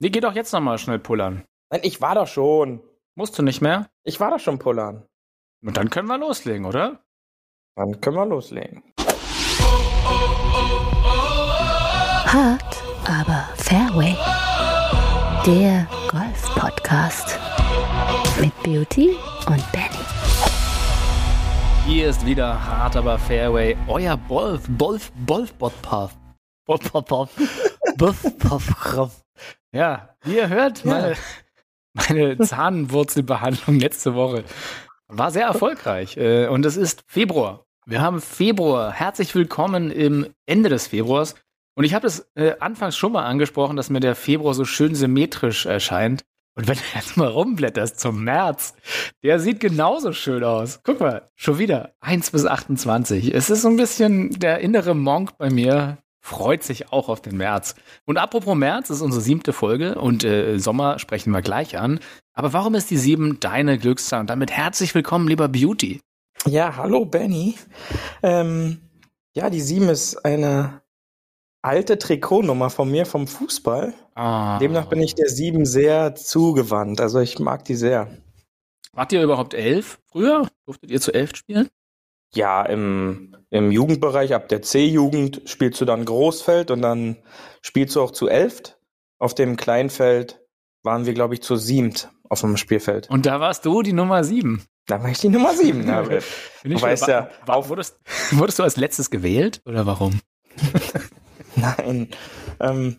Nee, geh doch jetzt nochmal schnell pullern. Nein, ich war doch schon. Musst du nicht mehr? Ich war doch schon pullern. Und dann können wir loslegen, oder? Dann können wir loslegen. Hart, aber Fairway. Der Golf-Podcast. Mit Beauty und Benny. Hier ist wieder Hart, aber Fairway. Euer Bolf, Bolf, Bolf, Bolf, Bolf, Bolf, Bolf, Ja, wie ihr hört, meine, meine Zahnwurzelbehandlung letzte Woche war sehr erfolgreich. Äh, und es ist Februar. Wir haben Februar. Herzlich willkommen im Ende des Februars. Und ich habe es äh, anfangs schon mal angesprochen, dass mir der Februar so schön symmetrisch erscheint. Und wenn du jetzt mal rumblätterst zum März, der sieht genauso schön aus. Guck mal, schon wieder 1 bis 28. Es ist so ein bisschen der innere Monk bei mir, freut sich auch auf den März. Und apropos März, ist unsere siebte Folge und äh, Sommer sprechen wir gleich an. Aber warum ist die sieben deine Glückszahl? Und damit herzlich willkommen, lieber Beauty. Ja, hallo Benny. Ähm, ja, die sieben ist eine alte Trikotnummer von mir vom Fußball. Ah. Demnach bin ich der sieben sehr zugewandt. Also ich mag die sehr. Wart ihr überhaupt elf früher? Durftet ihr zu elf spielen? Ja, im, im Jugendbereich, ab der C-Jugend spielst du dann Großfeld und dann spielst du auch zu elft. Auf dem Kleinfeld waren wir, glaube ich, zu siebt auf dem Spielfeld. Und da warst du die Nummer sieben. Da war ich die Nummer sieben. Ja, Bin du ich weißt ja, war, wurdest, wurdest du als letztes gewählt oder warum? Nein. Ähm,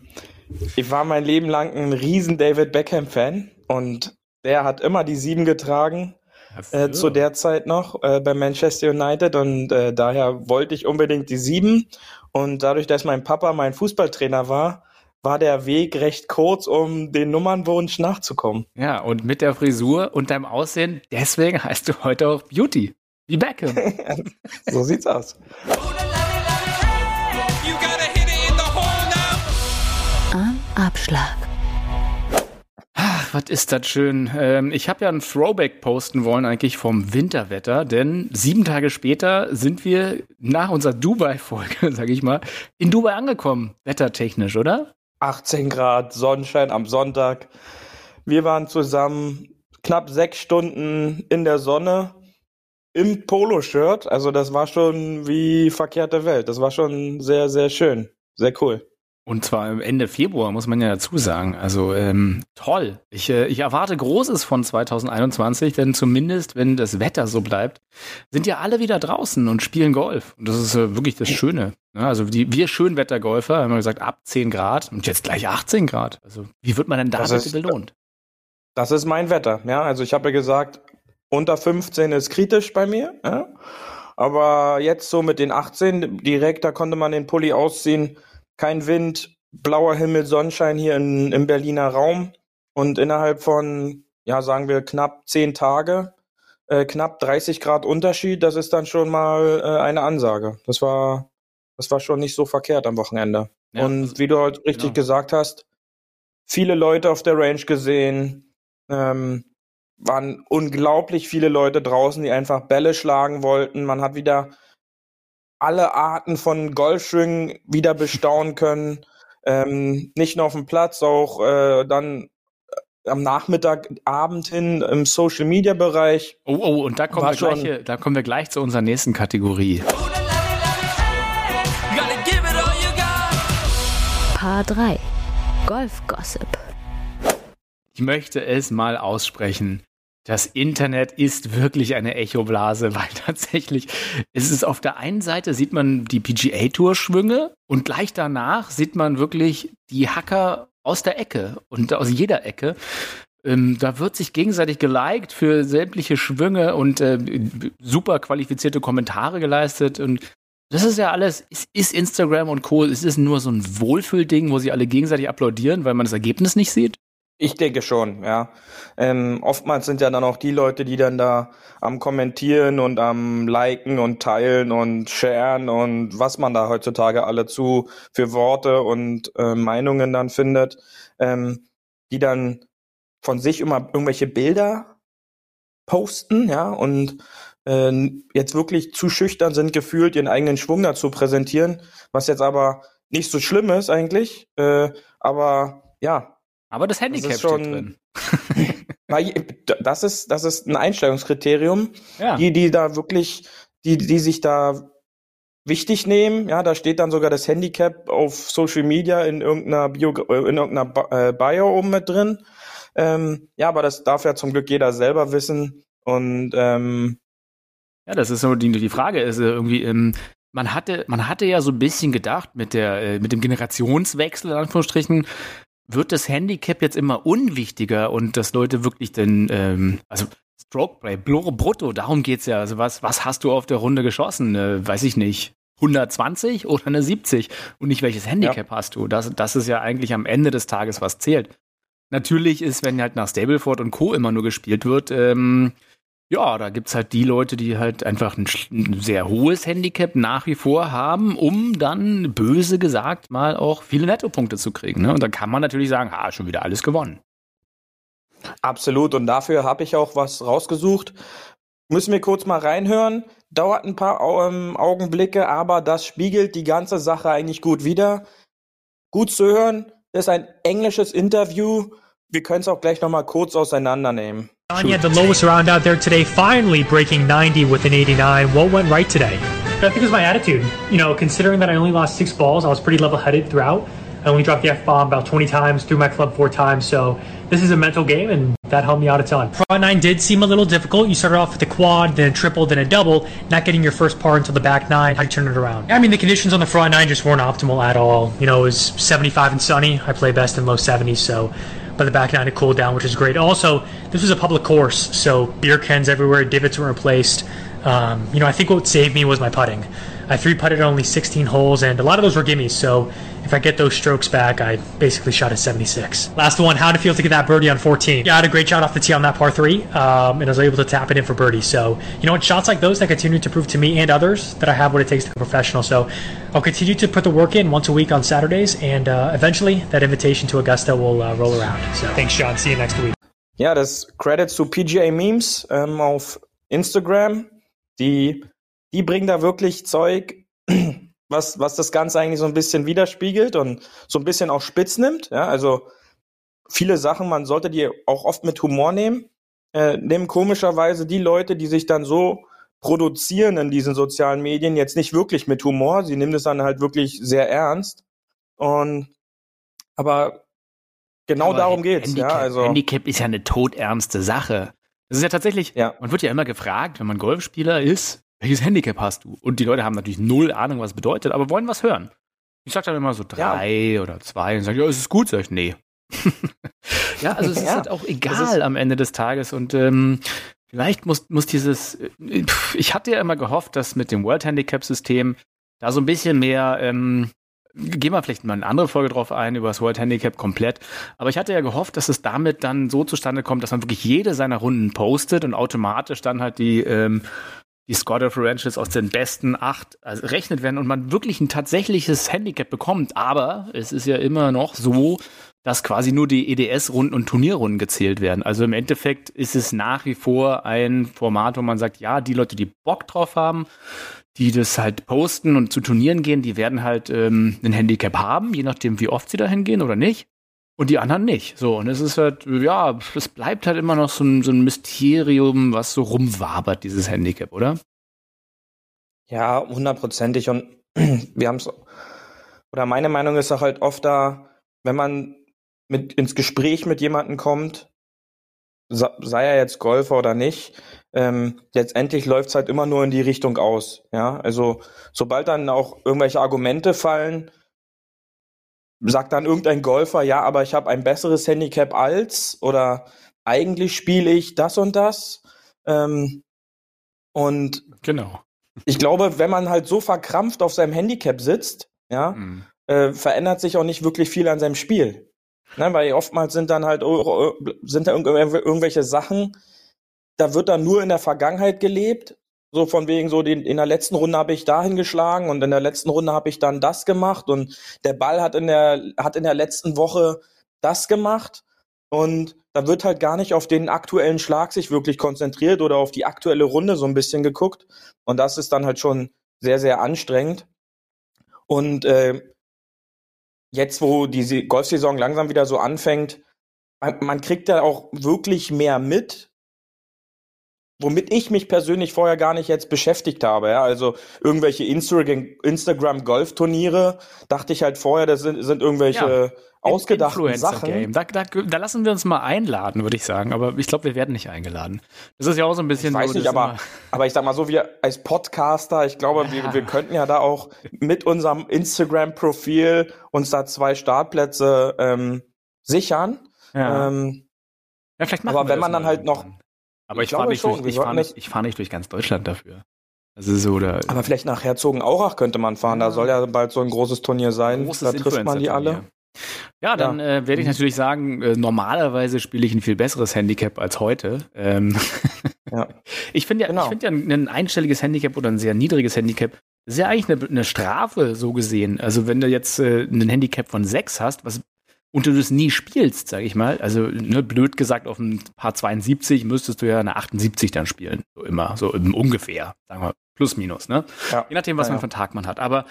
ich war mein Leben lang ein riesen David Beckham-Fan und der hat immer die sieben getragen, äh, zu der Zeit noch äh, bei Manchester United und äh, daher wollte ich unbedingt die sieben und dadurch, dass mein Papa mein Fußballtrainer war, war der Weg recht kurz, um den Nummernwunsch nachzukommen. Ja, und mit der Frisur und deinem Aussehen, deswegen heißt du heute auch Beauty. Wie Beckham. so sieht's aus. Am Abschlag. Was ist das schön. Ähm, ich habe ja einen Throwback posten wollen eigentlich vom Winterwetter, denn sieben Tage später sind wir nach unserer Dubai-Folge, sag ich mal, in Dubai angekommen, wettertechnisch, oder? 18 Grad, Sonnenschein am Sonntag. Wir waren zusammen knapp sechs Stunden in der Sonne im Poloshirt. Also das war schon wie verkehrte Welt. Das war schon sehr, sehr schön. Sehr cool. Und zwar Ende Februar, muss man ja dazu sagen. Also ähm, toll. Ich, äh, ich erwarte Großes von 2021, denn zumindest, wenn das Wetter so bleibt, sind ja alle wieder draußen und spielen Golf. Und das ist äh, wirklich das Schöne. Ja, also die, wir Schönwettergolfer haben wir gesagt, ab 10 Grad und jetzt gleich 18 Grad. Also wie wird man denn da Das ist- belohnt? Das ist mein Wetter. Ja, also ich habe ja gesagt, unter 15 ist kritisch bei mir. Ja? Aber jetzt so mit den 18 direkt, da konnte man den Pulli ausziehen. Kein Wind, blauer Himmel, Sonnenschein hier in, im Berliner Raum. Und innerhalb von, ja, sagen wir knapp 10 Tage, äh, knapp 30 Grad Unterschied, das ist dann schon mal äh, eine Ansage. Das war, das war schon nicht so verkehrt am Wochenende. Ja, Und also- wie du heute richtig genau. gesagt hast, viele Leute auf der Range gesehen, ähm, waren unglaublich viele Leute draußen, die einfach Bälle schlagen wollten. Man hat wieder alle Arten von Golfschwingen wieder bestaunen können. Ähm, nicht nur auf dem Platz, auch äh, dann äh, am Nachmittag, Abend hin im Social Media Bereich. Oh, oh, und da kommen, wir gleich, hier- da kommen wir gleich zu unserer nächsten Kategorie. Paar 3. Golf-Gossip. Ich möchte es mal aussprechen. Das Internet ist wirklich eine Echoblase, weil tatsächlich ist es auf der einen Seite sieht man die PGA-Tour-Schwünge und gleich danach sieht man wirklich die Hacker aus der Ecke und aus jeder Ecke. Ähm, da wird sich gegenseitig geliked für sämtliche Schwünge und äh, super qualifizierte Kommentare geleistet und das ist ja alles, ist, ist Instagram und Co. Ist es nur so ein Wohlfühlding, wo sie alle gegenseitig applaudieren, weil man das Ergebnis nicht sieht? Ich denke schon, ja. Ähm, oftmals sind ja dann auch die Leute, die dann da am Kommentieren und am Liken und Teilen und Sharen und was man da heutzutage alle zu für Worte und äh, Meinungen dann findet, ähm, die dann von sich immer irgendwelche Bilder posten, ja, und äh, jetzt wirklich zu schüchtern sind, gefühlt ihren eigenen Schwung dazu präsentieren, was jetzt aber nicht so schlimm ist eigentlich, äh, aber ja, Aber das Handicap ist schon- steht drin. Das ist, das ist ein Einstellungskriterium, Ja. die, die da wirklich, die, die sich da wichtig nehmen. Ja, da steht dann sogar das Handicap auf Social Media in irgendeiner Bio, äh, in irgendeiner äh, Bio oben mit drin. Ähm, ja, aber das darf ja zum Glück jeder selber wissen. Und ähm, Ja, das ist so die, die Frage ist äh, irgendwie, ähm, man hatte, man hatte ja so ein bisschen gedacht mit der, äh, mit dem Generationswechsel, in Anführungsstrichen, wird das Handicap jetzt immer unwichtiger und dass Leute wirklich den, ähm, also Stroke Play, Bl- Brutto, darum geht's ja. Also was, was hast du auf der Runde geschossen? Äh, weiß ich nicht. 120 oder eine 70 und nicht welches Handicap hast du. Das, das ist ja eigentlich am Ende des Tages, was zählt. Natürlich ist, wenn halt nach Stableford und Co. immer nur gespielt wird, ähm, ja, da gibt's halt die Leute, die halt einfach ein, sehr hohes Handicap nach wie vor haben, um dann, böse gesagt, mal auch viele Nettopunkte zu kriegen. Ne? Und dann kann man natürlich sagen, ha, schon wieder alles gewonnen. absolut. Und dafür habe ich auch was rausgesucht. Müssen wir kurz mal reinhören. Dauert ein paar ähm, Augenblicke, aber das spiegelt die ganze Sache eigentlich gut wider. Gut zu hören. Das ist ein englisches Interview. Wir können es auch gleich noch mal kurz auseinandernehmen. You had the lowest round out there today, finally breaking 90 with an 89. What went right today? I think it was my attitude. You know, considering that I only lost six balls, I was pretty level headed throughout. I only dropped the F bomb about 20 times, threw my club four times. So this is a mental game, and that helped me out a ton. Front nine did seem a little difficult. You started off with a quad, then a triple, then a double, not getting your first par until the back nine. How you turn it around? I mean, the conditions on the front nine just weren't optimal at all. You know, it was 75 and sunny. I play best in low 70s, so but the back nine had cooled down, which is great. Also, this was a public course, so beer cans everywhere, divots were replaced. Um, you know, I think what saved me was my putting. I three putted only 16 holes, and a lot of those were gimmies. So if I get those strokes back, I basically shot a 76. Last one, how did it feel to get that birdie on 14? Yeah, I had a great shot off the tee on that par three, um, and I was able to tap it in for birdie. So you know what, shots like those that continue to prove to me and others that I have what it takes to be professional. So I'll continue to put the work in once a week on Saturdays, and uh, eventually that invitation to Augusta will uh, roll around. So thanks, Sean. See you next week. Ja, das Credits zu PGA Memes ähm, auf Instagram. Die, die bringen da wirklich Zeug, was, was das Ganze eigentlich so ein bisschen widerspiegelt und so ein bisschen auch spitz nimmt. Ja, also viele Sachen, man sollte die auch oft mit Humor nehmen. Äh, nehmen komischerweise die Leute, die sich dann so produzieren in diesen sozialen Medien, jetzt nicht wirklich mit Humor. Sie nehmen das dann halt wirklich sehr ernst. Und aber genau Aber darum geht's. Handicap, ja, also Handicap ist ja eine todernste Sache. Das ist ja tatsächlich, Ja. man wird ja immer gefragt, wenn man Golfspieler ist, welches Handicap hast du? Und die Leute haben natürlich null Ahnung, was es bedeutet, aber wollen was hören. Ich sag dann immer so drei oder zwei und sage, ja, ist es gut? Sag ich, nee. ja, also es ist Ja, halt auch egal ist- am Ende des Tages und ähm, vielleicht muss, muss dieses, äh, ich hatte ja immer gehofft, dass mit dem World Handicap System da so ein bisschen mehr, ähm, gehen wir vielleicht mal eine andere Folge drauf ein, über das World Handicap komplett. Aber ich hatte ja gehofft, dass es damit dann so zustande kommt, dass man wirklich jede seiner Runden postet und automatisch dann halt die, ähm, die Score Differentials aus den besten acht also rechnet werden und man wirklich ein tatsächliches Handicap bekommt. Aber es ist ja immer noch so, dass quasi nur die EDS-Runden und Turnierrunden gezählt werden. Also im Endeffekt ist es nach wie vor ein Format, wo man sagt, ja, die Leute, die Bock drauf haben, die das halt posten und zu Turnieren gehen, die werden halt ähm, ein Handicap haben, je nachdem, wie oft sie da hingehen oder nicht. Und die anderen nicht. So, und es ist halt, ja, es bleibt halt immer noch so ein, so ein Mysterium, was so rumwabert, dieses Handicap, oder? Ja, hundertprozentig. Und wir haben es, oder meine Meinung ist auch halt oft da, wenn man mit ins Gespräch mit jemandem kommt, sei er jetzt Golfer oder nicht, ähm, letztendlich läuft es halt immer nur in die Richtung aus. Ja, also sobald dann auch irgendwelche Argumente fallen, sagt dann irgendein Golfer, ja, aber ich habe ein besseres Handicap als oder eigentlich spiele ich das und das. Ähm, und Genau. ich glaube, wenn man halt so verkrampft auf seinem Handicap sitzt, ja, Mhm. äh, verändert sich auch nicht wirklich viel an seinem Spiel. Ne, weil oftmals sind dann halt oh, sind da irgendw- irgendwelche Sachen, da wird dann nur in der Vergangenheit gelebt. So von wegen so, den, in der letzten Runde habe ich dahin geschlagen und in der letzten Runde habe ich dann das gemacht und der Ball hat in der, hat in der letzten Woche das gemacht. Und da wird halt gar nicht auf den aktuellen Schlag sich wirklich konzentriert oder auf die aktuelle Runde so ein bisschen geguckt. Und das ist dann halt schon sehr, sehr anstrengend. Und äh, jetzt, wo die Golfsaison langsam wieder so anfängt, man, man kriegt ja auch wirklich mehr mit, womit ich mich persönlich vorher gar nicht jetzt beschäftigt habe. Ja? Also irgendwelche Instagram-Golf-Turniere, dachte ich halt vorher, das sind, sind irgendwelche ja, ausgedachten Sachen. Da, da, da, lassen wir uns mal einladen, würde ich sagen. Aber ich glaube, wir werden nicht eingeladen. Das ist ja auch so ein bisschen. Ich weiß so, nicht, aber, aber ich sag mal so, wir als Podcaster, ich glaube, ja. wir, wir könnten ja da auch mit unserem Instagram-Profil uns da zwei Startplätze ähm, sichern. Ja. Ähm, ja, vielleicht aber wenn man dann halt noch, aber ich, ich fahre nicht, durch, ich fahr nicht, ich fahr nicht durch ganz Deutschland dafür. Ist so, oder, aber vielleicht nach Herzogenaurach könnte man fahren. Da soll ja bald so ein großes Turnier sein. Großes da trifft man die alle. Ja, dann ja. Äh, werde ich natürlich sagen, äh, normalerweise spiele ich ein viel besseres Handicap als heute. Ähm ja. Ich finde ja, genau. ich finde ja ein einstelliges Handicap oder ein sehr niedriges Handicap ist ja eigentlich eine, eine Strafe so gesehen. Also wenn du jetzt äh, ein Handicap von 6 hast, was und du das nie spielst, sag ich mal, also ne, blöd gesagt, auf ein paar 72 müsstest du ja eine 78 dann spielen. So immer, so ungefähr, sagen wir, plus minus, ne? Ja. Je nachdem, was ja, man für einen Tag man hat. Aber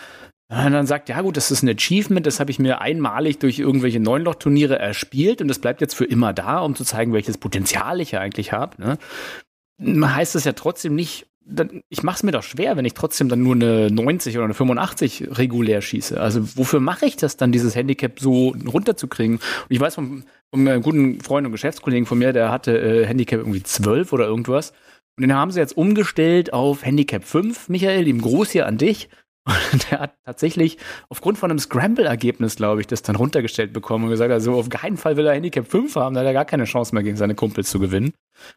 wenn man dann sagt, ja gut, das ist ein Achievement, das habe ich mir einmalig durch irgendwelche Neunloch-Turniere erspielt und das bleibt jetzt für immer da, um zu zeigen, welches Potenzial ich ja eigentlich habe. Ne? Heißt das ja trotzdem nicht, dann, ich mache es mir doch schwer, wenn ich trotzdem dann nur eine 90 oder eine 85 regulär schieße. Also wofür mache ich das dann, dieses Handicap so runterzukriegen? Und ich weiß von, von einem guten Freund und Geschäftskollegen von mir, der hatte äh, Handicap irgendwie 12 oder irgendwas. Und den haben sie jetzt umgestellt auf Handicap 5. Michael, lieben Gruß hier an dich. Und der hat tatsächlich aufgrund von einem Scramble-Ergebnis, glaube ich, das dann runtergestellt bekommen und gesagt, also auf keinen Fall will er Handicap 5 haben, da hat er gar keine Chance mehr gegen seine Kumpels zu gewinnen.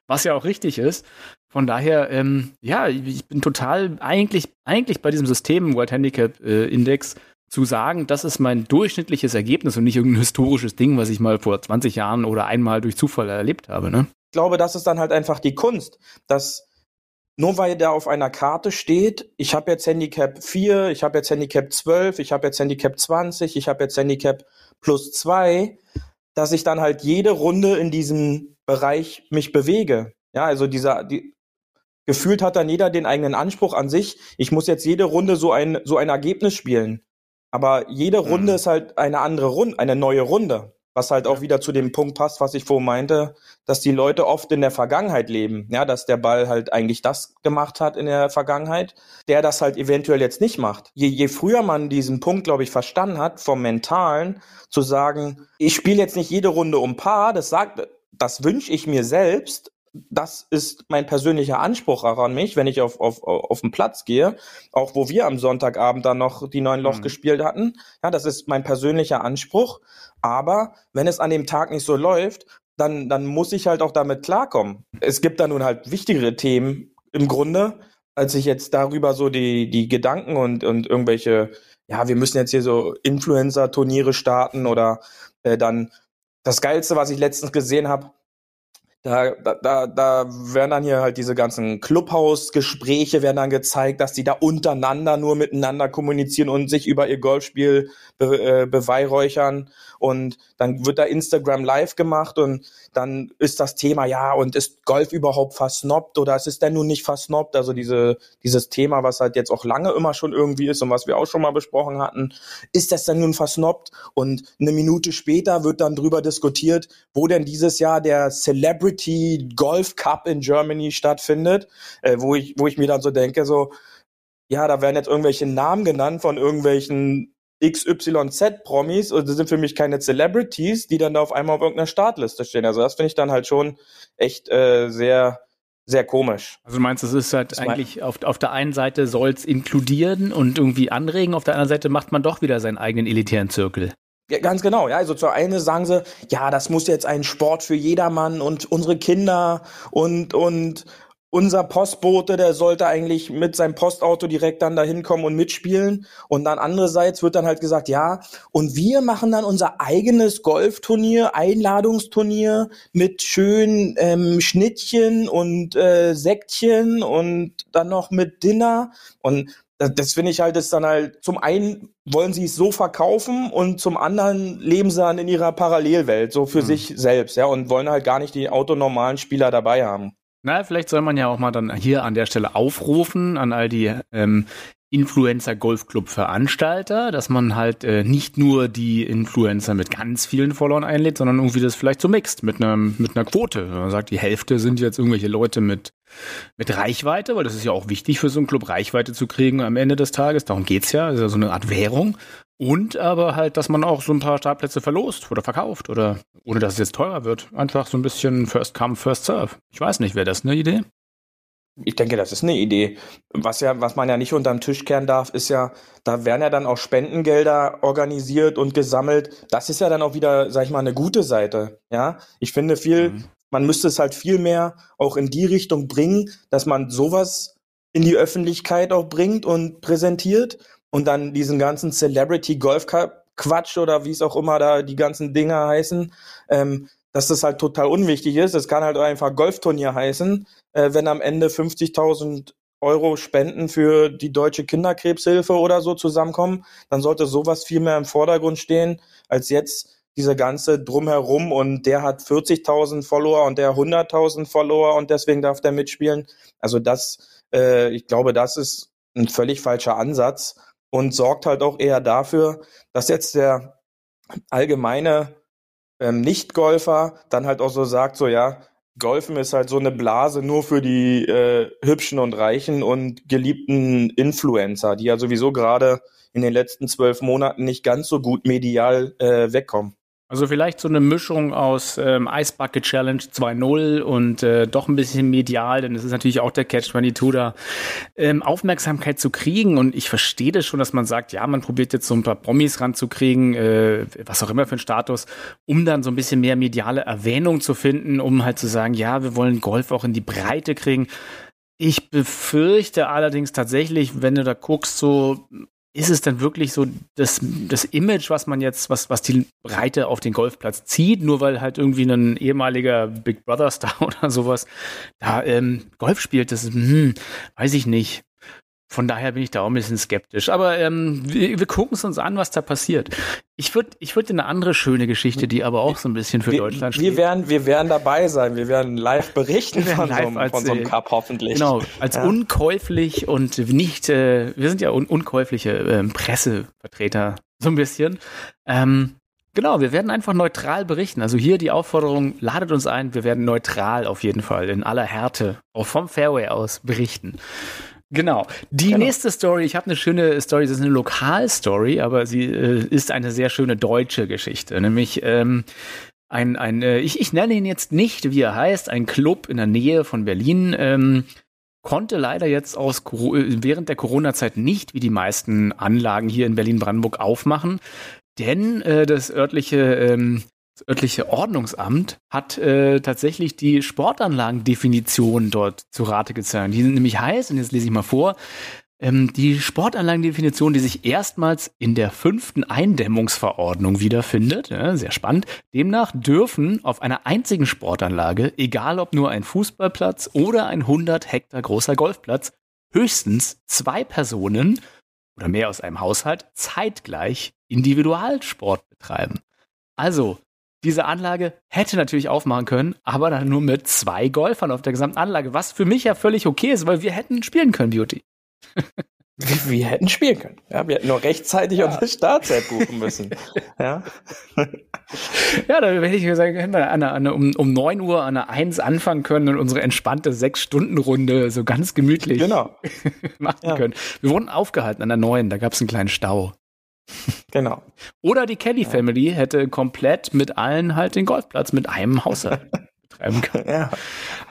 Was ja auch richtig ist. Von daher, ähm, ja, ich bin total eigentlich, eigentlich bei diesem System World Handicap äh, Index zu sagen, das ist mein durchschnittliches Ergebnis und nicht irgendein historisches Ding, was ich mal vor 20 Jahren oder einmal durch Zufall erlebt habe. Ne? Ich glaube, das ist dann halt einfach die Kunst, dass nur weil der auf einer Karte steht, ich habe jetzt Handicap 4, ich habe jetzt Handicap 12, ich habe jetzt Handicap 20, ich habe jetzt Handicap plus 2, dass ich dann halt jede Runde in diesem Bereich mich bewege. Ja, also dieser, die, gefühlt hat dann jeder den eigenen Anspruch an sich. Ich muss jetzt jede Runde so ein, so ein Ergebnis spielen. Aber jede Runde mhm. ist halt eine andere Runde, eine neue Runde. Was halt auch wieder zu dem Punkt passt, was ich vorhin meinte, dass die Leute oft in der Vergangenheit leben. Ja, dass der Ball halt eigentlich das gemacht hat in der Vergangenheit, der das halt eventuell jetzt nicht macht. Je, je früher man diesen Punkt, glaube ich, verstanden hat, vom Mentalen, zu sagen, ich spiele jetzt nicht jede Runde um Paar, das sagt, das wünsche ich mir selbst, das ist mein persönlicher Anspruch auch an mich, wenn ich auf, auf, auf den Platz gehe, auch wo wir am Sonntagabend dann noch die neun Loch mhm. gespielt hatten. Ja, das ist mein persönlicher Anspruch. Aber wenn es an dem Tag nicht so läuft, dann, dann muss ich halt auch damit klarkommen. Es gibt da nun halt wichtigere Themen im Grunde, als ich jetzt darüber so die, die Gedanken und, und irgendwelche, ja, wir müssen jetzt hier so Influencer-Turniere starten oder äh, dann das Geilste, was ich letztens gesehen habe, da, da, da werden dann hier halt diese ganzen Clubhaus-Gespräche werden dann gezeigt, dass die da untereinander nur miteinander kommunizieren und sich über ihr Golfspiel be, äh, beweihräuchern. Und dann wird da Instagram live gemacht und dann ist das Thema, ja, und ist Golf überhaupt versnobbt oder ist es denn nun nicht versnobbt? Also diese, dieses Thema, was halt jetzt auch lange immer schon irgendwie ist und was wir auch schon mal besprochen hatten, ist das denn nun versnobbt? Und eine Minute später wird dann drüber diskutiert, wo denn dieses Jahr der Celebrity Golf Cup in Germany stattfindet, äh, wo ich, wo ich mir dann so denke, so, ja, da werden jetzt irgendwelche Namen genannt von irgendwelchen XYZ-Promis das sind für mich keine Celebrities, die dann da auf einmal auf irgendeiner Startliste stehen. Also das finde ich dann halt schon echt äh, sehr, sehr komisch. Also du meinst, es ist halt das eigentlich auf, auf der einen Seite soll es inkludieren und irgendwie anregen, auf der anderen Seite macht man doch wieder seinen eigenen elitären Zirkel. Ja, ganz genau, ja. Also zur einen sagen sie, ja, das muss jetzt ein Sport für jedermann und unsere Kinder und, und unser Postbote, der sollte eigentlich mit seinem Postauto direkt dann dahin kommen und mitspielen. Und dann andererseits wird dann halt gesagt, ja, und wir machen dann unser eigenes Golfturnier, Einladungsturnier mit schönen ähm, Schnittchen und äh, Säckchen und dann noch mit Dinner. Und das, das finde ich halt, ist dann halt, zum einen wollen sie es so verkaufen und zum anderen leben sie dann in ihrer Parallelwelt, so für mhm. sich selbst, ja, und wollen halt gar nicht die autonormalen Spieler dabei haben. Na, vielleicht soll man ja auch mal dann hier an der Stelle aufrufen an all die ähm, Influencer-Golfclub-Veranstalter, dass man halt äh, nicht nur die Influencer mit ganz vielen Followern einlädt, sondern irgendwie das vielleicht so mixt mit einer mit einer Quote. Man sagt, die Hälfte sind jetzt irgendwelche Leute mit mit Reichweite, weil das ist ja auch wichtig für so einen Club Reichweite zu kriegen am Ende des Tages. Darum geht's ja, ist ja so eine Art Währung. Und aber halt, dass man auch so ein paar Startplätze verlost oder verkauft oder ohne dass es jetzt teurer wird. Einfach so ein bisschen First Come, First Serve. Ich weiß nicht, wäre das eine Idee? Ich denke, das ist eine Idee. Was ja, was man ja nicht unterm Tisch kehren darf, ist ja, da werden ja dann auch Spendengelder organisiert und gesammelt. Das ist ja dann auch wieder, sag ich mal, eine gute Seite. Ja, ich finde viel, mhm. man müsste es halt viel mehr auch in die Richtung bringen, dass man sowas in die Öffentlichkeit auch bringt und präsentiert und dann diesen ganzen Celebrity Golf Cup Quatsch oder wie es auch immer da die ganzen Dinger heißen, ähm, dass das halt total unwichtig ist. Es kann halt einfach Golfturnier heißen, äh, wenn am Ende 50.000 Euro Spenden für die deutsche Kinderkrebshilfe oder so zusammenkommen, dann sollte sowas viel mehr im Vordergrund stehen, als jetzt diese ganze Drumherum und der hat 40.000 Follower und der 100.000 Follower und deswegen darf der mitspielen. Also das, äh, ich glaube, das ist ein völlig falscher Ansatz und sorgt halt auch eher dafür, dass jetzt der allgemeine ähm, Nicht-Golfer dann halt auch so sagt, so ja, Golfen ist halt so eine Blase nur für die äh, hübschen und reichen und geliebten Influencer, die ja sowieso gerade in den letzten zwölf Monaten nicht ganz so gut medial äh, wegkommen. Also vielleicht so eine Mischung aus ähm, Ice Bucket Challenge 2.0 und äh, doch ein bisschen medial, denn es ist natürlich auch der Catch-22 da, ähm, Aufmerksamkeit zu kriegen. Und ich verstehe das schon, dass man sagt, ja, man probiert jetzt so ein paar Promis ranzukriegen, äh, was auch immer für ein Status, um dann so ein bisschen mehr mediale Erwähnung zu finden, um halt zu sagen, ja, wir wollen Golf auch in die Breite kriegen. Ich befürchte allerdings tatsächlich, wenn du da guckst, so ist es denn wirklich so das, das Image, was man jetzt, was, was die Breite auf den Golfplatz zieht, nur weil halt irgendwie ein ehemaliger Big Brother Star oder sowas da ähm, Golf spielt, das hm, weiß ich nicht. Von daher bin ich da auch ein bisschen skeptisch. Aber ähm, wir, wir gucken es uns an, was da passiert. Ich würde ich würd eine andere schöne Geschichte, die aber auch so ein bisschen für wir, Deutschland steht. Wir werden, wir werden dabei sein. Wir werden live berichten werden von, live so einem, von so einem Cup hoffentlich. Genau, als ja. unkäuflich und nicht, äh, wir sind ja un unkäufliche äh, Pressevertreter, so ein bisschen. Ähm, Genau, wir werden einfach neutral berichten. Also hier die Aufforderung, ladet uns ein, wir werden neutral auf jeden Fall in aller Härte, auch vom Fairway aus berichten. Genau. Die genau. nächste Story, ich habe eine schöne Story, das ist eine Lokalstory, aber sie äh, ist eine sehr schöne deutsche Geschichte. Nämlich ähm, ein, ein äh, ich, ich nenne ihn jetzt nicht, wie er heißt, ein Club in der Nähe von Berlin. Ähm, konnte leider jetzt aus während der Corona-Zeit nicht wie die meisten Anlagen hier in Berlin-Brandenburg aufmachen, denn äh, das örtliche ähm, örtliche Ordnungsamt hat äh, tatsächlich die Sportanlagendefinition dort zu Rate gezogen. Die sind nämlich heiß, und jetzt lese ich mal vor, ähm, die Sportanlagendefinition, die sich erstmals in der fünften Eindämmungsverordnung wiederfindet, sehr spannend. Demnach dürfen auf einer einzigen Sportanlage, egal ob nur ein Fußballplatz oder ein 100 Hektar großer Golfplatz, höchstens zwei Personen oder mehr aus einem Haushalt zeitgleich Individualsport betreiben. Also, diese Anlage hätte natürlich aufmachen können, aber dann nur mit zwei Golfern auf der gesamten Anlage, was für mich ja völlig okay ist, weil wir hätten spielen können, Beauty. wir, hätten spielen können. Ja, wir hätten nur rechtzeitig ja. unsere Startzeit buchen müssen. ja. ja, da hätte ich gesagt, hätten wir eine, eine, um, um 9 Uhr an der 1 anfangen können und unsere entspannte 6-Stunden-Runde so ganz gemütlich genau. machen ja. können. Wir wurden aufgehalten an der 9, da gab es einen kleinen Stau. Genau. Oder die Kelly ja. Family hätte komplett mit allen halt den Golfplatz mit einem Haushalt betreiben können. Ja.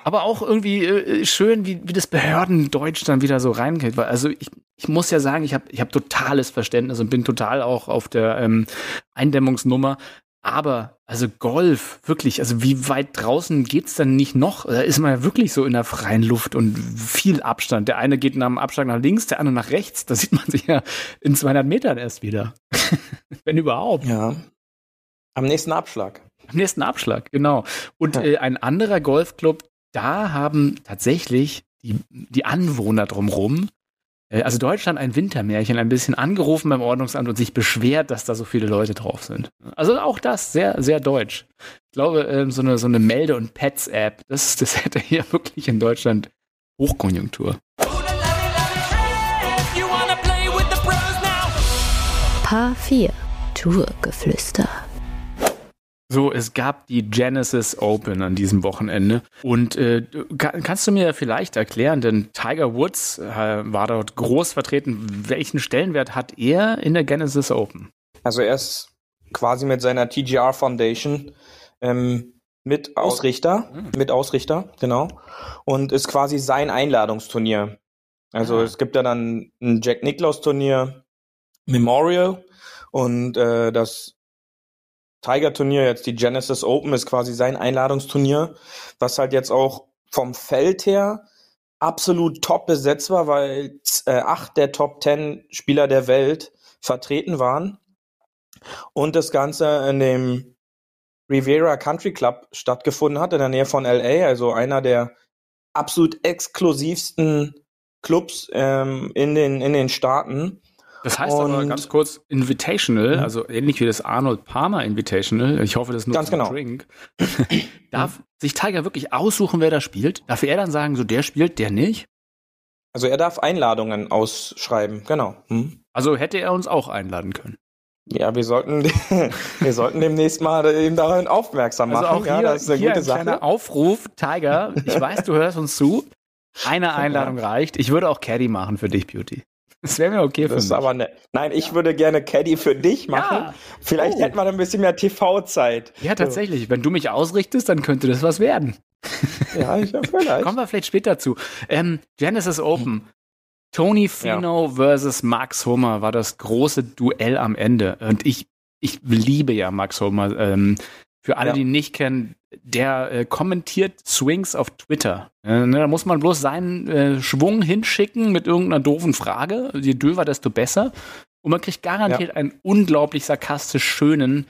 Aber auch irgendwie äh, schön, wie, wie das Behördendeutsch dann wieder so reingeht. Also ich, ich muss ja sagen, ich habe ich hab totales Verständnis und bin total auch auf der ähm, Eindämmungsnummer. Aber, also Golf, wirklich, also wie weit draußen geht's dann nicht noch? Da ist man ja wirklich so in der freien Luft und viel Abstand. Der eine geht nach dem Abschlag nach links, der andere nach rechts. Da sieht man sich ja in 200 Metern erst wieder. Wenn überhaupt. Ja. Am nächsten Abschlag. Am nächsten Abschlag, genau. Und ja. äh, ein anderer Golfclub, da haben tatsächlich die, die Anwohner drumherum äh, also Deutschland ein Wintermärchen, ein bisschen angerufen beim Ordnungsamt und sich beschwert, dass da so viele Leute drauf sind. Also auch das sehr, sehr deutsch. Ich glaube, ähm, so eine, so eine Melde- und Pets-App, das, das hätte hier wirklich in Deutschland Hochkonjunktur. Paar 4 Tourgeflüster. So, es gab die Genesis Open an diesem Wochenende. Und äh, kann, kannst du mir vielleicht erklären, denn Tiger Woods äh, war dort groß vertreten. Welchen Stellenwert hat er in der Genesis Open? Also er ist quasi mit seiner TGR Foundation ähm, mit Ausrichter, mhm. mit Ausrichter, genau. Und ist quasi sein Einladungsturnier. Also ah. es gibt ja dann ein Jack Nicklaus Turnier, Memorial und äh, das Tiger-Turnier, jetzt die Genesis Open, ist quasi sein Einladungsturnier, was halt jetzt auch vom Feld her absolut top besetzt war, weil äh, acht der Top Ten Spieler der Welt vertreten waren. Und das Ganze in dem Riviera Country Club stattgefunden hat, in der Nähe von LA, also einer der absolut exklusivsten Clubs ähm, in, den, in den Staaten. Das heißt und, aber ganz kurz Invitational, mhm. also ähnlich wie das Arnold Palmer Invitational. Ich hoffe, das ist nur ganz genau. Drink. Darf sich Tiger wirklich aussuchen, wer da spielt? Darf er dann sagen, so der spielt, der nicht? Also er darf Einladungen ausschreiben, genau. Mhm. Also hätte er uns auch einladen können. Ja, wir sollten, wir sollten demnächst mal eben daran aufmerksam machen. Also auch hier, ja, das ist eine hier gute ein Sache. kleiner Aufruf, Tiger. Ich weiß, du hörst uns zu. Eine Einladung reicht. Ich würde auch Caddy machen für dich, Beauty. Das wäre mir okay das für ist aber ne Nein, ich würde gerne Caddy für dich machen. Ja. Vielleicht oh. hätte man ein bisschen mehr TV-Zeit. Ja, tatsächlich. So. Wenn du mich ausrichtest, dann könnte das was werden. Ja, ich vielleicht. Kommen wir vielleicht später zu. Ähm, Genesis Open. Tony Fino ja. versus Max Homer war das große Duell am Ende. Und ich, ich liebe ja Max Homer. Ähm, für alle, ja. die ihn nicht kennen, der äh, kommentiert Swings auf Twitter. Äh, ne, da muss man bloß seinen äh, Schwung hinschicken mit irgendeiner doofen Frage. Je döver, desto besser. Und man kriegt garantiert ja. einen unglaublich sarkastisch schönen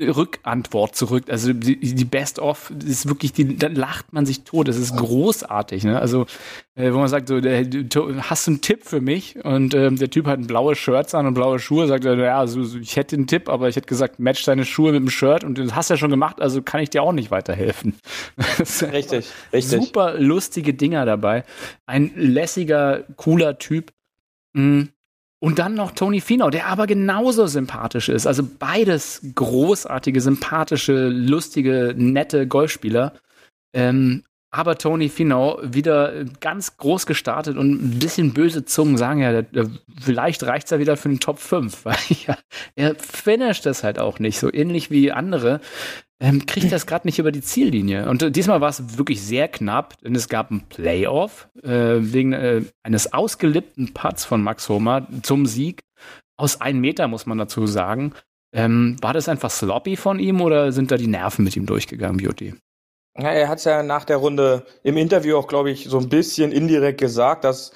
Rückantwort zurück. Also die, die Best of ist wirklich, die, da lacht man sich tot. Das ist großartig. Ne? Also äh, wo man sagt, so, der, du, hast du einen Tipp für mich? Und ähm, der Typ hat ein blaues Shirt an und blaue Schuhe. Sagt er, ja, also, ich hätte einen Tipp, aber ich hätte gesagt, match deine Schuhe mit dem Shirt und das hast du ja schon gemacht, also kann ich dir auch nicht weiterhelfen. richtig, richtig. Super lustige Dinger dabei. Ein lässiger, cooler Typ. Mhm. Und dann noch Tony Finau, der aber genauso sympathisch ist. Also beides großartige, sympathische, lustige, nette Golfspieler. Ähm, aber Tony Finau wieder ganz groß gestartet und ein bisschen böse Zungen sagen ja, vielleicht reicht es ja wieder für den Top 5, weil ja, er finisht das halt auch nicht, so ähnlich wie andere ähm, kriegt das gerade nicht über die Ziellinie. Und äh, diesmal war es wirklich sehr knapp, denn es gab ein Playoff äh, wegen äh, eines ausgelippten Putts von Max Homer zum Sieg. Aus einem Meter, muss man dazu sagen. Ähm, war das einfach sloppy von ihm oder sind da die Nerven mit ihm durchgegangen, Beauty? Ja, er hat es ja nach der Runde im Interview auch, glaube ich, so ein bisschen indirekt gesagt, dass,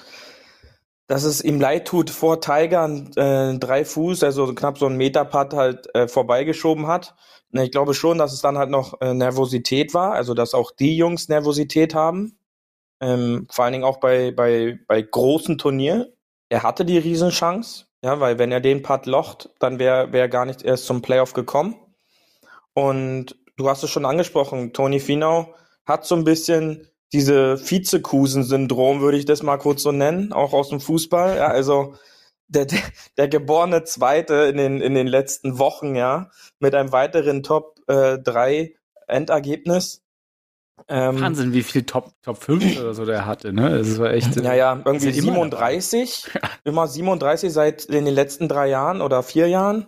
dass es ihm leid tut, vor Tiger äh, drei Fuß, also knapp so ein Meter Putt halt äh, vorbeigeschoben hat. Ich glaube schon, dass es dann halt noch äh, Nervosität war, also dass auch die Jungs Nervosität haben. Ähm, vor allen Dingen auch bei, bei, bei großen Turnieren. Er hatte die Riesenchance, ja, weil wenn er den Putt locht, dann wäre wär gar nicht erst zum Playoff gekommen. Und du hast es schon angesprochen, Tony Finau hat so ein bisschen diese Vizekusen-Syndrom, würde ich das mal kurz so nennen, auch aus dem Fußball. Ja, also der, der, der geborene Zweite in den, in den letzten Wochen, ja, mit einem weiteren Top äh, 3 Endergebnis. Ähm, Wahnsinn, wie viel Top, Top 5 oder so der hatte, ne? Das war echt. Ja, ja, irgendwie 37. Immer 37 seit in den letzten drei Jahren oder vier Jahren.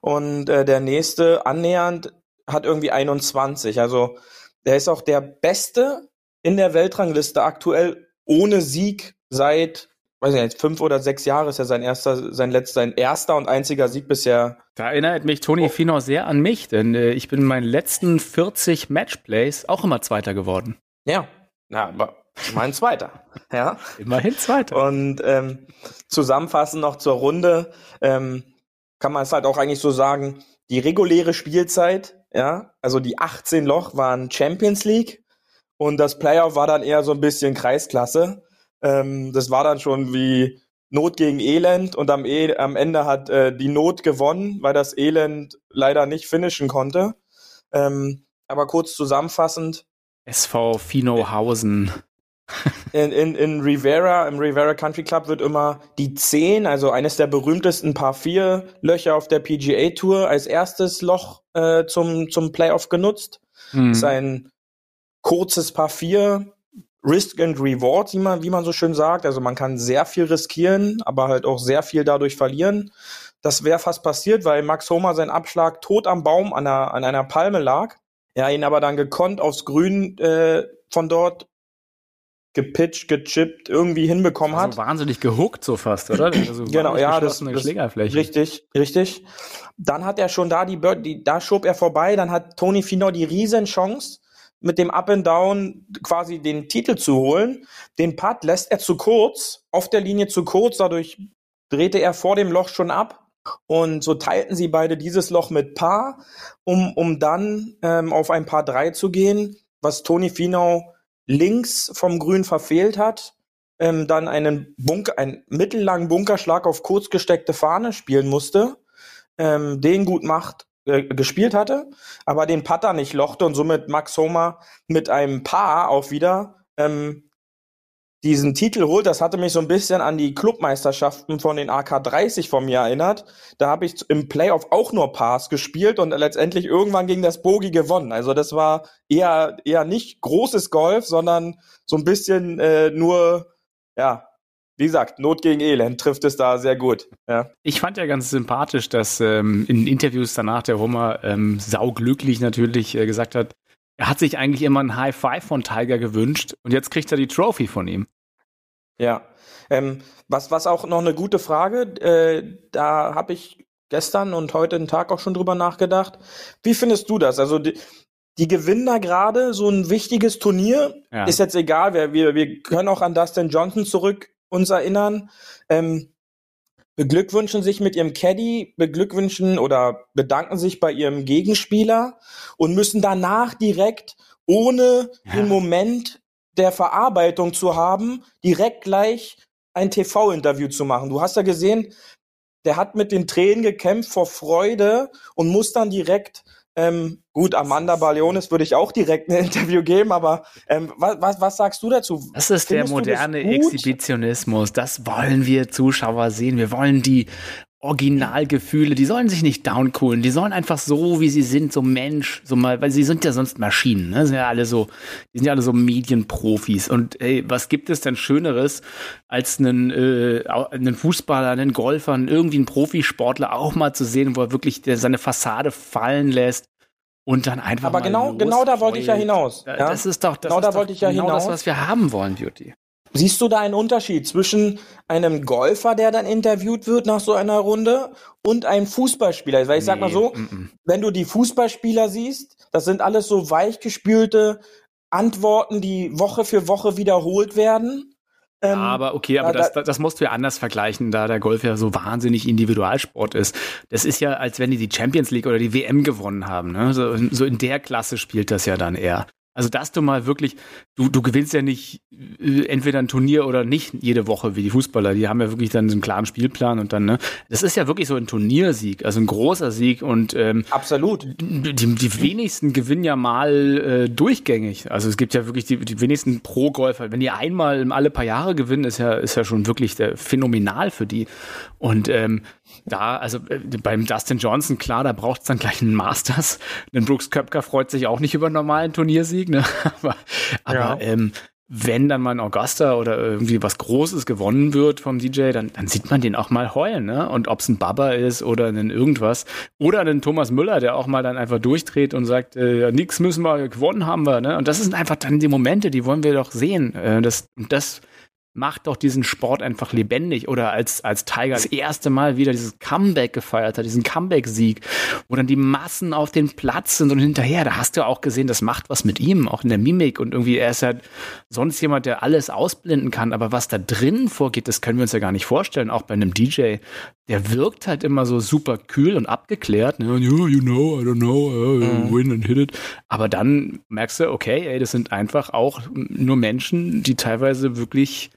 Und äh, der nächste annähernd hat irgendwie 21. Also der ist auch der Beste in der Weltrangliste aktuell ohne Sieg seit weiß nicht, fünf oder sechs Jahre ist ja sein erster, sein letzter, sein erster und einziger Sieg bisher. Da erinnert mich Toni oh. Finau sehr an mich, denn äh, ich bin in meinen letzten 40 Matchplays auch immer Zweiter geworden. Ja, ja, aber immerhin Zweiter. ja. Immerhin Zweiter. Und ähm, zusammenfassend noch zur Runde ähm, kann man es halt auch eigentlich so sagen, die reguläre Spielzeit, ja, also die 18 Loch waren Champions League und das Playoff war dann eher so ein bisschen Kreisklasse. Ähm, das war dann schon wie Not gegen Elend und am, e am Ende hat äh, die Not gewonnen, weil das Elend leider nicht finishen konnte. Ähm, aber kurz zusammenfassend. SV Finohausen. in, in, in Rivera, im Rivera Country Club wird immer die 10, also eines der berühmtesten Paar 4 Löcher auf der PGA Tour, als erstes Loch äh, zum, zum Playoff genutzt. Mhm. Das ist ein kurzes Paar 4, Risk and Reward, wie man, wie man so schön sagt. Also man kann sehr viel riskieren, aber halt auch sehr viel dadurch verlieren. Das wäre fast passiert, weil Max Homer sein Abschlag tot am Baum an einer, an einer Palme lag. Er ihn aber dann gekonnt aufs Grün äh, von dort gepitcht, gechippt, irgendwie hinbekommen also hat. wahnsinnig gehuckt so fast, oder? Also genau, ja, das, das richtig, richtig. Dann hat er schon da die, Bird, die, da schob er vorbei, dann hat Tony Finau die riesen Chance, mit dem Up and Down quasi den Titel zu holen. Den Putt lässt er zu kurz, auf der Linie zu kurz, dadurch drehte er vor dem Loch schon ab. Und so teilten sie beide dieses Loch mit Paar, um, um dann ähm, auf ein Paar 3 zu gehen, was Tony Finau links vom Grün verfehlt hat, ähm, dann einen, Bunker, einen mittellangen Bunkerschlag auf kurz gesteckte Fahne spielen musste, ähm, den gut macht, äh, gespielt hatte, aber den Putter nicht lochte und somit Max Homer mit einem Paar auch wieder ähm, diesen Titel holt, das hatte mich so ein bisschen an die Clubmeisterschaften von den AK30 von mir erinnert. Da habe ich im Playoff auch nur Pars gespielt und letztendlich irgendwann gegen das Bogi gewonnen. Also das war eher eher nicht großes Golf, sondern so ein bisschen äh, nur ja wie gesagt, Not gegen Elend trifft es da sehr gut. Ja. Ich fand ja ganz sympathisch, dass ähm, in Interviews danach der Hummer ähm, sauglücklich natürlich äh, gesagt hat, er hat sich eigentlich immer ein High Five von Tiger gewünscht und jetzt kriegt er die Trophy von ihm. Ja, ähm, was, was auch noch eine gute Frage, äh, da habe ich gestern und heute den Tag auch schon drüber nachgedacht. Wie findest du das? Also die, die gewinnen da gerade so ein wichtiges Turnier. Ja. Ist jetzt egal, wir, wir, wir können auch an Dustin Johnson zurück uns erinnern. Ähm, beglückwünschen sich mit ihrem Caddy, beglückwünschen oder bedanken sich bei ihrem Gegenspieler und müssen danach direkt ohne ja. den Moment der Verarbeitung zu haben, direkt gleich ein TV-Interview zu machen. Du hast ja gesehen, der hat mit den Tränen gekämpft vor Freude und muss dann direkt ähm, gut, Amanda Balionis würde ich auch direkt ein Interview geben, aber ähm, was, was, was sagst du dazu? Das ist Findest der moderne Exhibitionismus. Das wollen wir Zuschauer sehen. Wir wollen die Originalgefühle, die sollen sich nicht downcoolen, die sollen einfach so, wie sie sind, so Mensch, so mal, weil sie sind ja sonst Maschinen, ne? Sind ja alle so, die sind ja alle so Medienprofis. Und ey, was gibt es denn Schöneres, als einen, äh, einen Fußballer, einen Golfer, irgendwie einen Profisportler auch mal zu sehen, wo er wirklich seine Fassade fallen lässt und dann einfach. Aber genau, genau da wollte ich ja hinaus. Ja? Das ist doch, das genau ist da wollte ich ja genau hinaus. das, was wir haben wollen, Beauty. Siehst du da einen Unterschied zwischen einem Golfer, der dann interviewt wird nach so einer Runde, und einem Fußballspieler? Weil ich nee, sag mal so, m -m. wenn du die Fußballspieler siehst, das sind alles so weichgespülte Antworten, die Woche für Woche wiederholt werden. Ähm, aber okay, aber da, das, das musst du ja anders vergleichen, da der Golf ja so wahnsinnig Individualsport ist. Das ist ja, als wenn die die Champions League oder die WM gewonnen haben. Ne? So, so in der Klasse spielt das ja dann eher. Also, dass du mal wirklich, du, du gewinnst ja nicht äh, entweder ein Turnier oder nicht jede Woche wie die Fußballer. Die haben ja wirklich dann so einen klaren Spielplan und dann, ne? Das ist ja wirklich so ein Turniersieg, also ein großer Sieg und ähm, absolut. Die, die wenigsten gewinnen ja mal äh, durchgängig. Also es gibt ja wirklich die, die wenigsten Pro-Golfer. Wenn die einmal alle paar Jahre gewinnen, ist ja, ist ja schon wirklich der, phänomenal für die. Und ähm, da, also äh, beim Dustin Johnson, klar, da braucht es dann gleich einen Masters. Denn Brooks Köpker freut sich auch nicht über einen normalen Turniersieg, ne? aber, aber ja. ähm, wenn dann mal ein Augusta oder irgendwie was Großes gewonnen wird vom DJ, dann, dann sieht man den auch mal heulen, ne? Und ob es ein Baba ist oder ein irgendwas. Oder ein Thomas Müller, der auch mal dann einfach durchdreht und sagt, äh, nix müssen wir, gewonnen haben wir, ne? Und das sind einfach dann die Momente, die wollen wir doch sehen. Äh, das, das macht doch diesen Sport einfach lebendig. Oder als, als Tiger das erste Mal wieder dieses Comeback gefeiert hat, diesen Comeback-Sieg, wo dann die Massen auf den Platz sind und hinterher, da hast du auch gesehen, das macht was mit ihm, auch in der Mimik. Und irgendwie, er ist ja sonst jemand, der alles ausblenden kann. Aber was da drin vorgeht, das können wir uns ja gar nicht vorstellen, auch bei einem DJ. Der wirkt halt immer so super kühl und abgeklärt. Ne? You know, I don't know, uh, win and hit it. Aber dann merkst du, okay, ey, das sind einfach auch nur Menschen, die teilweise wirklich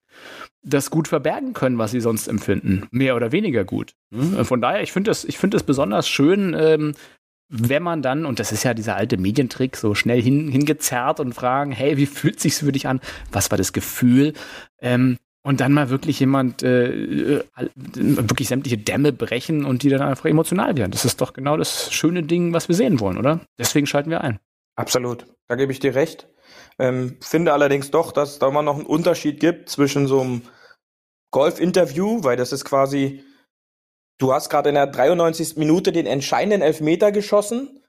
das gut verbergen können, was sie sonst empfinden. Mehr oder weniger gut. Mhm. Von daher, ich finde das, ich das besonders schön, ähm, wenn man dann, und das ist ja dieser alte Medientrick, so schnell hin, hingezerrt und fragen, hey, wie fühlt sich's für dich an? Was war das Gefühl? Ähm, und dann mal wirklich jemand äh, äh wirklich sämtliche Dämme brechen und die dann einfach emotional werden. Das ist doch genau das schöne Ding, was wir sehen wollen, oder? Deswegen schalten wir ein. Absolut. Da gebe ich dir recht. Ähm, finde allerdings doch, dass es da immer noch einen Unterschied gibt zwischen so einem Golf-Interview, weil das ist quasi, du hast gerade in der 93. Minute den entscheidenden Elfmeter geschossen,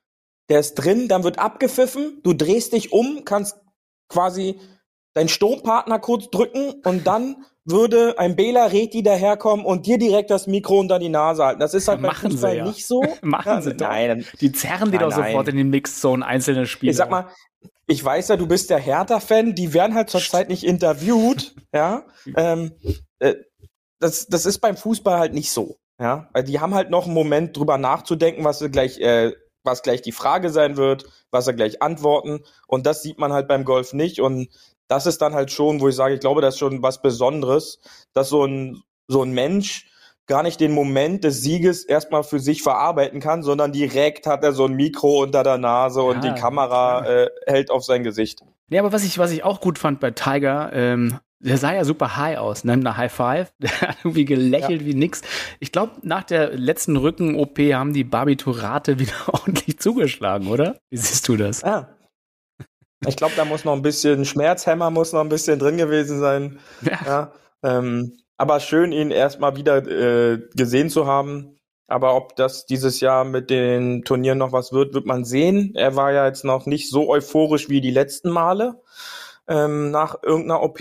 der ist drin, dann wird abgepfiffen, du drehst dich um, kannst quasi deinen Sturmpartner kurz drücken und dann würde ein Bela Reti daherkommen und dir direkt das Mikro unter die Nase halten. Das ist halt beim Machen Fußball ja. nicht so. Machen Ja, sie doch. Nein, Die zerren die Nein, doch sofort in den Mixzone einzelne Spieler. ich sag mal, ich weiß ja, du bist der Hertha-Fan, die werden halt zurzeit nicht interviewt, ja. Ähm, äh, das, das ist beim Fußball halt nicht so, ja. Weil die haben halt noch einen Moment drüber nachzudenken, was sie gleich, äh, was gleich die Frage sein wird, was sie gleich antworten. Und das sieht man halt beim Golf nicht. Und das ist dann halt schon, wo ich sage, ich glaube, das ist schon was Besonderes, dass so ein, so ein Mensch gar nicht den Moment des Sieges erstmal für sich verarbeiten kann, sondern direkt hat er so ein Mikro unter der Nase und Ja, die Kamera äh, hält auf sein Gesicht. Ja, aber was ich, was ich auch gut fand bei Tiger, ähm, der sah ja super high aus, ne? Nach High Five. Der hat irgendwie gelächelt wie nix. Ich glaube, nach der letzten Rücken-OP haben die Barbiturate wieder ordentlich zugeschlagen, oder? Wie siehst du das? Ja. Ich glaube, da muss noch ein bisschen Schmerzhemmer muss noch ein bisschen drin gewesen sein. Ja. Ja, ähm, aber schön, ihn erstmal wieder äh, gesehen zu haben. Aber ob das dieses Jahr mit den Turnieren noch was wird, wird man sehen. Er war ja jetzt noch nicht so euphorisch wie die letzten Male ähm, nach irgendeiner OP.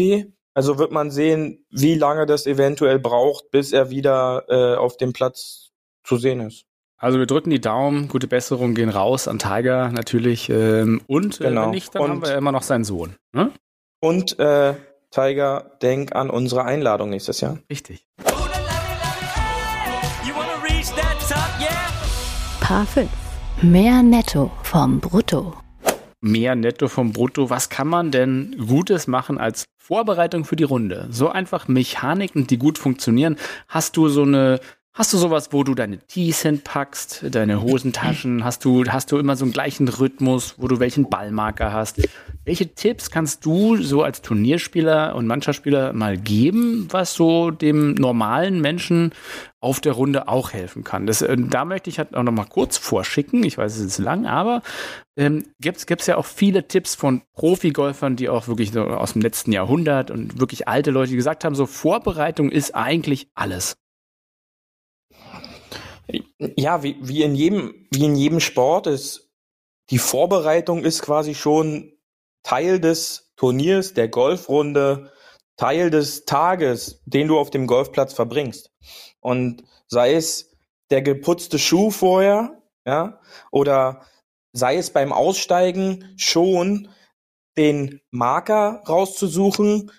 Also wird man sehen, wie lange das eventuell braucht, bis er wieder äh, auf dem Platz zu sehen ist. Also wir drücken die Daumen, gute Besserung gehen raus an Tiger natürlich. Ähm, und äh, Genau. wenn nicht, dann Und- haben wir immer noch seinen Sohn. Ne? Und äh, Tiger, denk an unsere Einladung nächstes Jahr. Richtig. You wanna reach that top, yeah? Paar 5. Mehr Netto vom Brutto. Mehr Netto vom Brutto. Was kann man denn Gutes machen als Vorbereitung für die Runde? So einfach Mechaniken, die gut funktionieren. Hast du so eine, hast du sowas, wo du deine Tees hinpackst, deine Hosentaschen? Hast du, hast du immer so einen gleichen Rhythmus, wo du welchen Ballmarker hast? Welche Tipps kannst du so als Turnierspieler und Mannschaftsspieler mal geben, was so dem normalen Menschen auf der Runde auch helfen kann? Das, äh, da möchte ich halt auch noch mal kurz vorschicken. Ich weiß, es ist lang, aber ähm, gibt's gibt's ja auch viele Tipps von Profigolfern, die auch wirklich so aus dem letzten Jahrhundert und wirklich alte Leute, die gesagt haben, so Vorbereitung ist eigentlich alles. Ja, wie, wie in jedem, wie in jedem Sport ist, die Vorbereitung ist quasi schon Teil des Turniers, der Golfrunde, Teil des Tages, den du auf dem Golfplatz verbringst. Und sei es der geputzte Schuh vorher, ja, oder sei es beim Aussteigen schon den Marker rauszusuchen,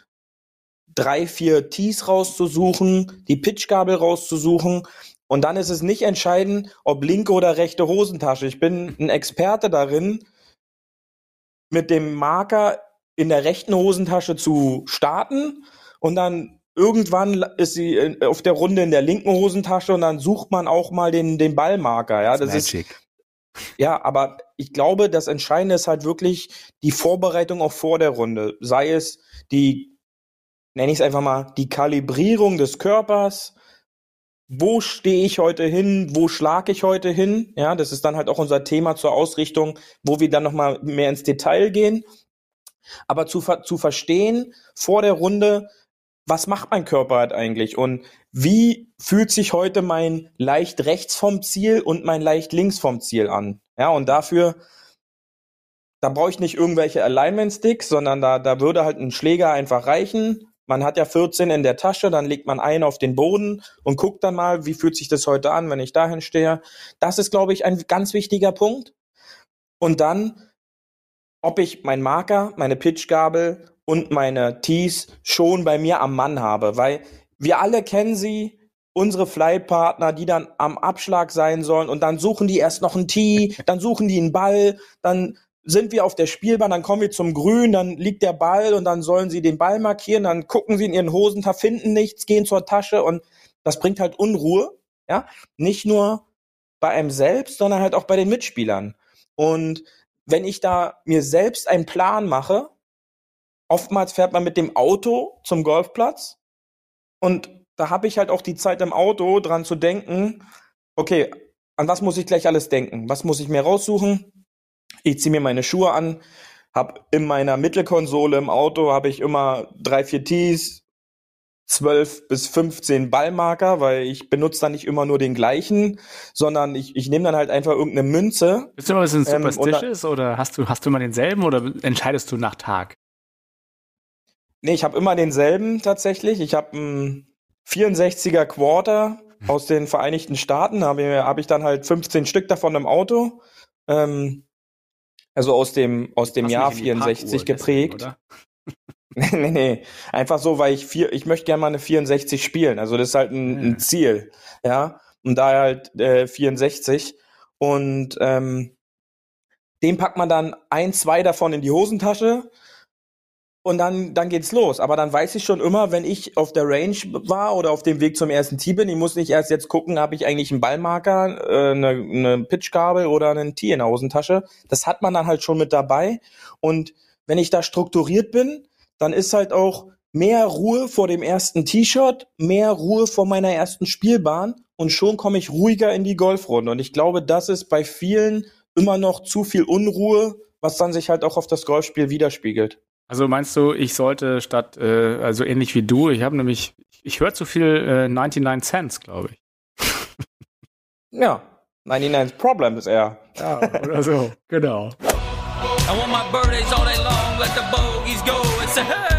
drei, vier Tees rauszusuchen, die Pitchgabel rauszusuchen. Und dann ist es nicht entscheidend, ob linke oder rechte Hosentasche. Ich bin ein Experte darin, mit dem Marker in der rechten Hosentasche zu starten und dann irgendwann ist sie auf der Runde in der linken Hosentasche und dann sucht man auch mal den, den Ballmarker. Ja, das ist, ja, aber ich glaube, das Entscheidende ist halt wirklich die Vorbereitung auch vor der Runde. Sei es die, nenne ich es einfach mal, die Kalibrierung des Körpers. Wo stehe ich heute hin? Wo schlage ich heute hin? Ja, das ist dann halt auch unser Thema zur Ausrichtung, wo wir dann nochmal mehr ins Detail gehen. Aber zu, zu verstehen vor der Runde, was macht mein Körper halt eigentlich und wie fühlt sich heute mein leicht rechts vom Ziel und mein leicht links vom Ziel an? Ja, und dafür, da brauche ich nicht irgendwelche Alignment Sticks, sondern da, da würde halt ein Schläger einfach reichen. Man hat ja 14 in der Tasche, dann legt man einen auf den Boden und guckt dann mal, wie fühlt sich das heute an, wenn ich dahin stehe. Das ist, glaube ich, ein ganz wichtiger Punkt. Und dann, ob ich meinen Marker, meine Pitchgabel und meine Tees schon bei mir am Mann habe, weil wir alle kennen sie, unsere Flightpartner, die dann am Abschlag sein sollen und dann suchen die erst noch einen Tee, dann suchen die einen Ball, dann sind wir auf der Spielbahn, dann kommen wir zum Grün, dann liegt der Ball und dann sollen sie den Ball markieren, dann gucken sie in ihren Hosentasche, finden nichts, gehen zur Tasche und das bringt halt Unruhe, ja, nicht nur bei einem selbst, sondern halt auch bei den Mitspielern. Und wenn ich da mir selbst einen Plan mache, oftmals fährt man mit dem Auto zum Golfplatz und da habe ich halt auch die Zeit im Auto dran zu denken, okay, an was muss ich gleich alles denken? Was muss ich mir raussuchen? Ich ziehe mir meine Schuhe an, habe in meiner Mittelkonsole im Auto habe ich immer drei, vier Tees, zwölf bis 15 Ballmarker, weil ich benutze dann nicht immer nur den gleichen, sondern ich, ich nehme dann halt einfach irgendeine Münze. Bist du mal ein bisschen Ähm, superstitious oder hast du, hast du mal denselben oder entscheidest du nach Tag? Nee, ich habe immer denselben tatsächlich. Ich habe einen 64er Quarter aus den Vereinigten Staaten, habe ich, hab ich dann halt 15 Stück davon im Auto. Ähm, also aus dem, aus dem Jahr nicht in die 64 Parkuhr geprägt. deswegen, oder? nee, nee. Einfach so, weil ich vier, ich möchte gerne mal eine 64 spielen. Also das ist halt ein, ein Ziel. Ja. Und daher halt äh, 64. Und ähm, den packt man dann ein, zwei davon in die Hosentasche und dann, dann geht's los. Aber dann weiß ich schon immer, wenn ich auf der Range war oder auf dem Weg zum ersten Tee bin, ich muss nicht erst jetzt gucken, habe ich eigentlich einen Ballmarker, äh, eine, eine Pitchgabel oder einen Tee in der Hosentasche. Das hat man dann halt schon mit dabei. Und wenn ich da strukturiert bin, dann ist halt auch mehr Ruhe vor dem ersten T-Shirt, mehr Ruhe vor meiner ersten Spielbahn und schon komme ich ruhiger in die Golfrunde. Und ich glaube, das ist bei vielen immer noch zu viel Unruhe, was dann sich halt auch auf das Golfspiel widerspiegelt. Also meinst du, ich sollte statt, äh, also ähnlich wie du, ich habe nämlich, ich höre zu viel äh, 99 Cents, glaube ich. Ja, 99 Problem ist er. Ja, oder so, genau. I want my birthdays all day long, let the bogeys go. It's a hey!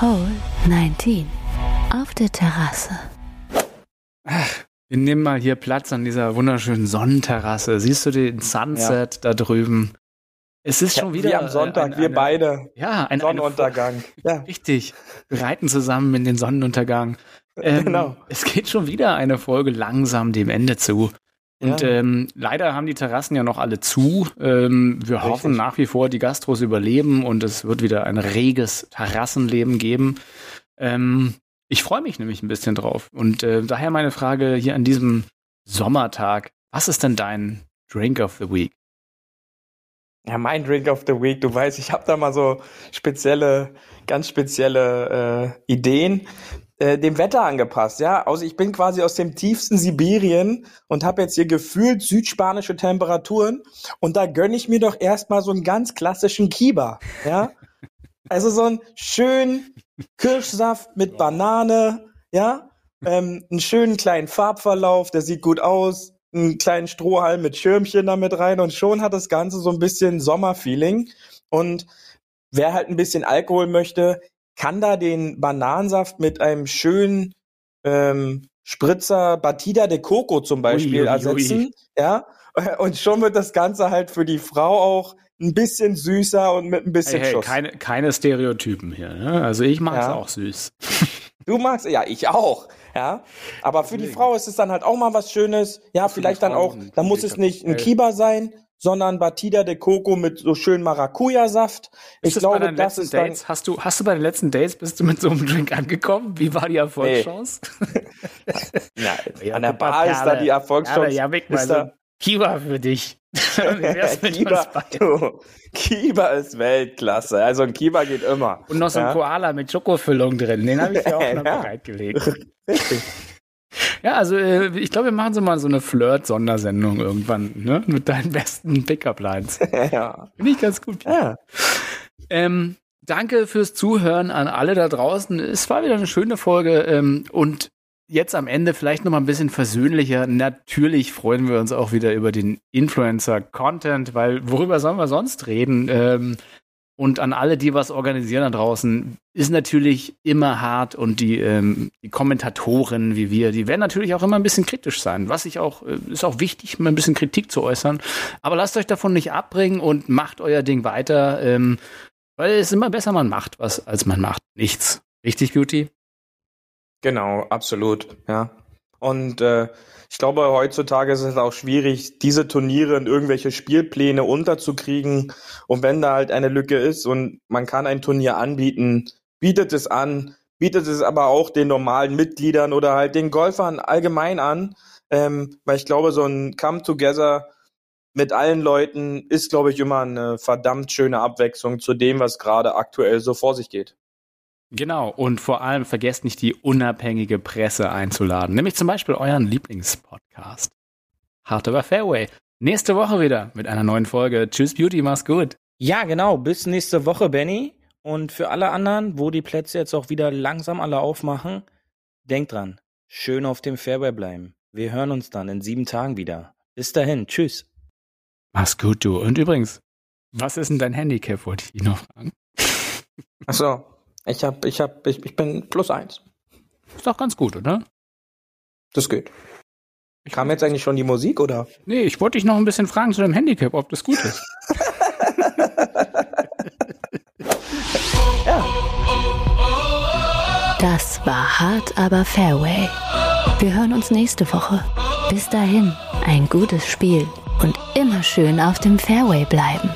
Hole 19. Auf der Terrasse. Wir nehmen mal hier Platz an dieser wunderschönen Sonnenterrasse. Siehst du den Sunset da drüben? Es ist schon wieder. Wie am Sonntag, äh, ein- wir eine- beide. Ja, ein Sonnenuntergang. Ja. Richtig. Wir reiten zusammen in den Sonnenuntergang. Ähm, Genau. Es geht schon wieder eine Folge langsam dem Ende zu. Und Ja. ähm, leider haben die Terrassen ja noch alle zu. Ähm, wir Richtig. hoffen nach wie vor, die Gastros überleben und es wird wieder ein reges Terrassenleben geben. Ähm, ich freue mich nämlich ein bisschen drauf. Und äh, daher meine Frage hier an diesem Sommertag. Was ist denn dein Drink of the Week? Ja, mein Drink of the Week, du weißt, ich habe da mal so spezielle, ganz spezielle äh, Ideen, äh, dem Wetter angepasst, ja. Also ich bin quasi aus dem tiefsten Sibirien und habe jetzt hier gefühlt südspanische Temperaturen und da gönn ich mir doch erstmal so einen ganz klassischen Kiba, ja. Also so einen schönen Kirschsaft mit Banane, ja. Ähm, einen schönen kleinen Farbverlauf, der sieht gut aus, einen kleinen Strohhalm mit Schirmchen da mit rein und schon hat das Ganze so ein bisschen Sommerfeeling. Und wer halt ein bisschen Alkohol möchte, kann da den Bananensaft mit einem schönen ähm, Spritzer Batida de Coco zum Beispiel Ui, ui, ui. ersetzen. Ja, und schon wird das Ganze halt für die Frau auch ein bisschen süßer und mit ein Hey, bisschen hey, Schuss. keine, keine Stereotypen hier. Ne? Also ich mag es Ja. auch süß. Du magst, ja, ich auch. Ja, aber für die Frau ist es dann halt auch mal was Schönes. Ja, Für vielleicht dann auch, dann muss es nicht ein Cocktail. Kiba sein, sondern Batida de Coco mit so schön Maracuja-Saft. Ich das bei glaube, deinen das letzten ist dann, Dates, hast du, hast du bei den letzten Dates, bist du mit so einem Drink angekommen? Wie war die Erfolgschance? ja, an der Bar ist da die Erfolgschance. Ja, weg mal ist da- Kiba für dich. Kiba, du, Kiba ist Weltklasse. Also ein Kiba geht immer. Und noch so ein Ja. Koala mit Schokofüllung drin. Den habe ich ja auch noch Ja. bereitgelegt. Richtig. Ja, also äh, ich glaube, wir machen so mal so eine Flirt-Sondersendung irgendwann, ne? Mit deinen besten Pickup-Lines. ja. Finde ich ganz gut. ja. Ähm, danke fürs Zuhören an alle da draußen. Es war wieder eine schöne Folge ähm, und jetzt am Ende vielleicht noch mal ein bisschen versöhnlicher. Natürlich freuen wir uns auch wieder über den Influencer-Content, weil worüber sollen wir sonst reden? Ähm, und an alle, die was organisieren da draußen, ist natürlich immer hart und die, ähm, die Kommentatoren wie wir, die werden natürlich auch immer ein bisschen kritisch sein. Was ich auch, äh, ist auch wichtig, mal ein bisschen Kritik zu äußern. Aber lasst euch davon nicht abbringen und macht euer Ding weiter. Ähm, weil es ist immer besser, man macht was, als man macht nichts. Richtig, Beauty? Genau, absolut, ja. Und äh, ich glaube, heutzutage ist es auch schwierig, diese Turniere in irgendwelche Spielpläne unterzukriegen. Und wenn da halt eine Lücke ist und man kann ein Turnier anbieten, bietet es an, bietet es aber auch den normalen Mitgliedern oder halt den Golfern allgemein an. Ähm, weil ich glaube, so ein Come Together mit allen Leuten ist, glaube ich, immer eine verdammt schöne Abwechslung zu dem, was gerade aktuell so vor sich geht. Genau, und vor allem vergesst nicht die unabhängige Presse einzuladen, nämlich zum Beispiel euren Lieblingspodcast. Hard over Fairway. Nächste Woche wieder mit einer neuen Folge. Tschüss Beauty, mach's gut. Ja, genau, bis nächste Woche, Benny. Und für alle anderen, wo die Plätze jetzt auch wieder langsam alle aufmachen, denkt dran, schön auf dem Fairway bleiben. Wir hören uns dann in sieben Tagen wieder. Bis dahin, tschüss. Mach's gut, du. Und übrigens, was ist denn dein Handicap, wollte ich dich noch fragen. Achso, ich hab, ich hab, ich, ich bin plus eins. Ist doch ganz gut, oder? Das geht. Kam jetzt eigentlich schon die Musik, oder? Nee, ich wollte dich noch ein bisschen fragen zu deinem Handicap, ob das gut ist. Das war hart, aber Fairway. Wir hören uns nächste Woche. Bis dahin, ein gutes Spiel und immer schön auf dem Fairway bleiben.